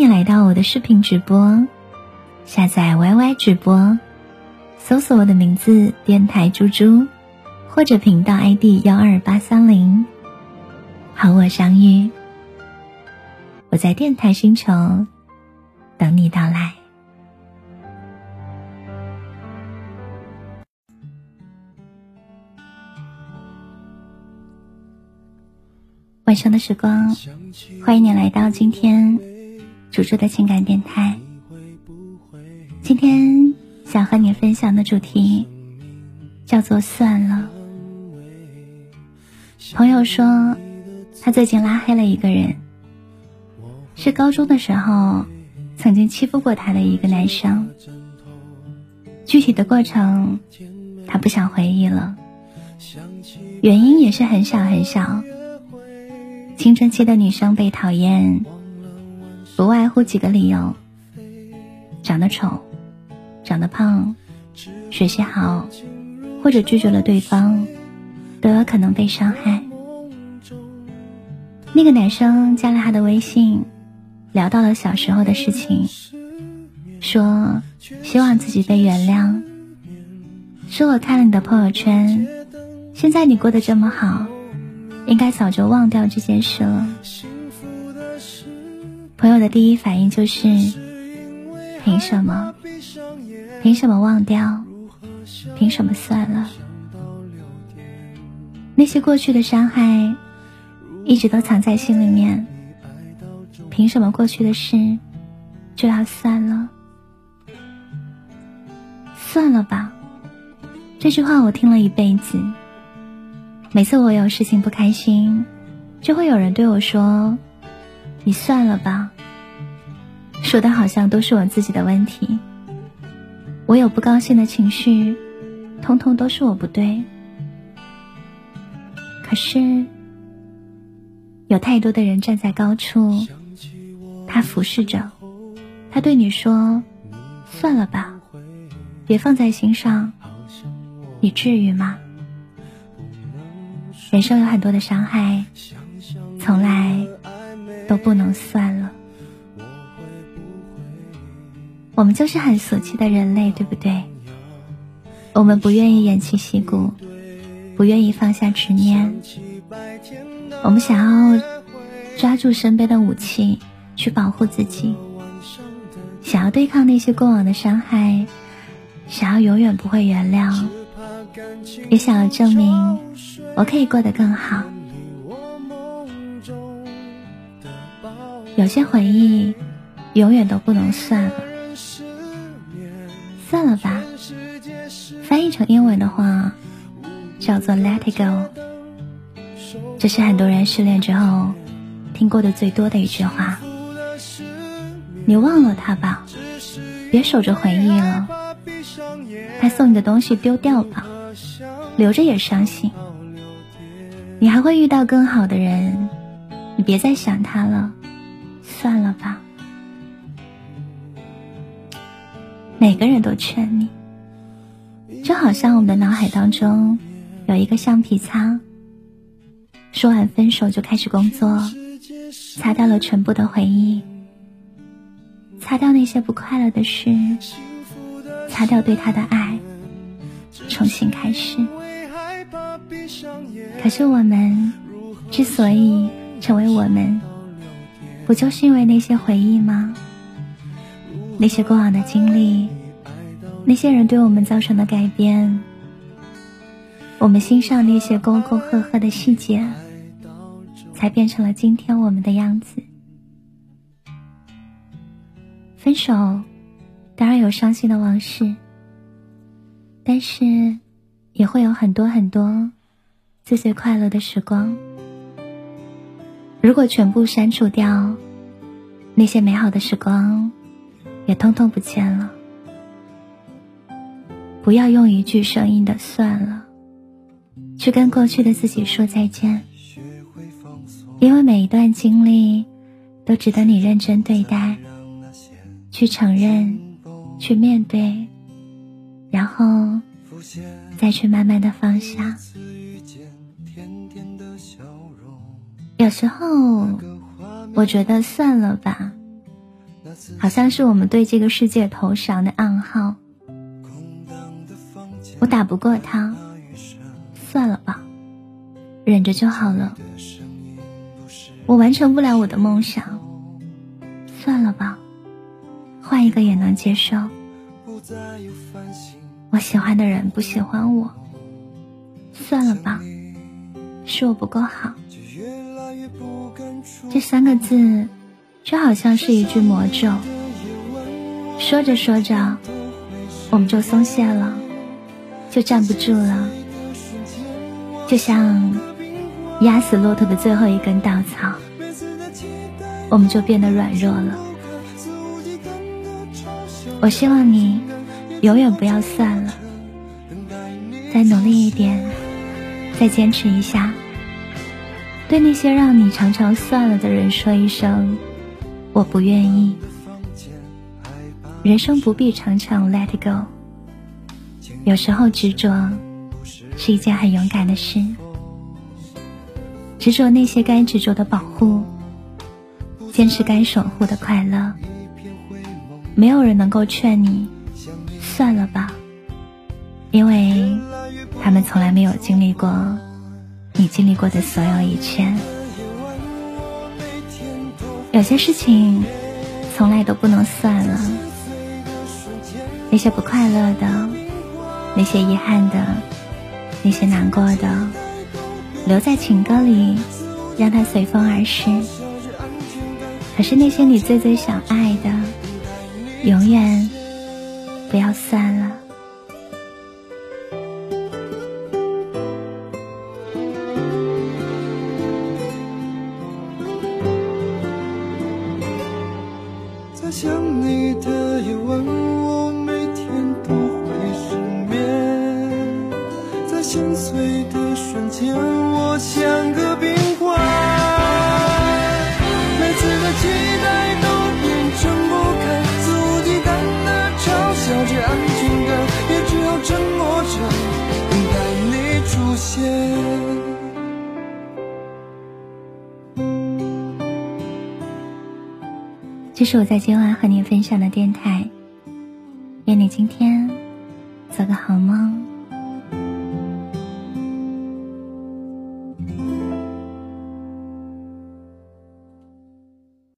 你来到我的视频直播，下载 YY 直播，搜索我的名字“电台猪猪”，或者频道 ID 幺二八三零，和我相遇。我在电台星球等你到来。晚上的时光，欢迎你来到今天。主主的情感电台，今天想和你分享的主题叫做“算了”。朋友说，他最近拉黑了一个人，是高中的时候曾经欺负过他的一个男生。具体的过程，他不想回忆了，原因也是很小很小。青春期的女生被讨厌。不外乎几个理由：长得丑、长得胖、学习好，或者拒绝了对方，都有可能被伤害。那个男生加了他的微信，聊到了小时候的事情，说希望自己被原谅。说我看了你的朋友圈，现在你过得这么好，应该早就忘掉这件事了。朋友的第一反应就是：凭什么？凭什么忘掉？凭什么算了？那些过去的伤害，一直都藏在心里面。凭什么过去的事就要算了？算了吧。这句话我听了一辈子。每次我有事情不开心，就会有人对我说。你算了吧，说的好像都是我自己的问题。我有不高兴的情绪，通通都是我不对。可是，有太多的人站在高处，他俯视着，他对你说：“算了吧，别放在心上。”你至于吗？人生有很多的伤害，从来。都不能算了，我们就是很俗气的人类，对不对？我们不愿意偃旗息鼓，不愿意放下执念，我们想要抓住身边的武器去保护自己，想要对抗那些过往的伤害，想要永远不会原谅，也想要证明我可以过得更好。有些回忆，永远都不能算了，算了吧。翻译成英文的话，叫做 “Let it go”。这是很多人失恋之后听过的最多的一句话。你忘了他吧，别守着回忆了。他送你的东西丢掉吧，留着也伤心。你还会遇到更好的人，你别再想他了。算了吧，每个人都劝你，就好像我们的脑海当中有一个橡皮擦，说完分手就开始工作，擦掉了全部的回忆，擦掉那些不快乐的事，擦掉对他的爱，重新开始。可是我们之所以成为我们。不就是因为那些回忆吗？那些过往的经历，那些人对我们造成的改变，我们心上那些沟沟壑壑的细节，才变成了今天我们的样子。分手，当然有伤心的往事，但是也会有很多很多最最快乐的时光。如果全部删除掉那些美好的时光，也通通不见了。不要用一句生硬的“算了”，去跟过去的自己说再见，因为每一段经历都值得你认真对待，去承认，去面对，然后再去慢慢的放下。有时候，我觉得算了吧，好像是我们对这个世界投降的暗号。我打不过他，算了吧，忍着就好了。我完成不了我的梦想，算了吧，换一个也能接受。我喜欢的人不喜欢我，算了吧，是我不够好。这三个字，就好像是一句魔咒。说着说着，我们就松懈了，就站不住了，就像压死骆驼的最后一根稻草，我们就变得软弱了。我希望你永远不要算了，再努力一点，再坚持一下。对那些让你常常算了的人说一声，我不愿意。人生不必常常 let it go，有时候执着是一件很勇敢的事。执着那些该执着的保护，坚持该守护的快乐。没有人能够劝你算了吧，因为他们从来没有经历过。你经历过的所有一切，有些事情从来都不能算了。那些不快乐的，那些遗憾的，那些难过的，留在情歌里，让它随风而逝。可是那些你最最想爱的，永远不要算了。想你的夜晚，我每天都会失眠。在心碎的瞬间，我像个冰这是我在今晚和你分享的电台，愿你今天做个好梦。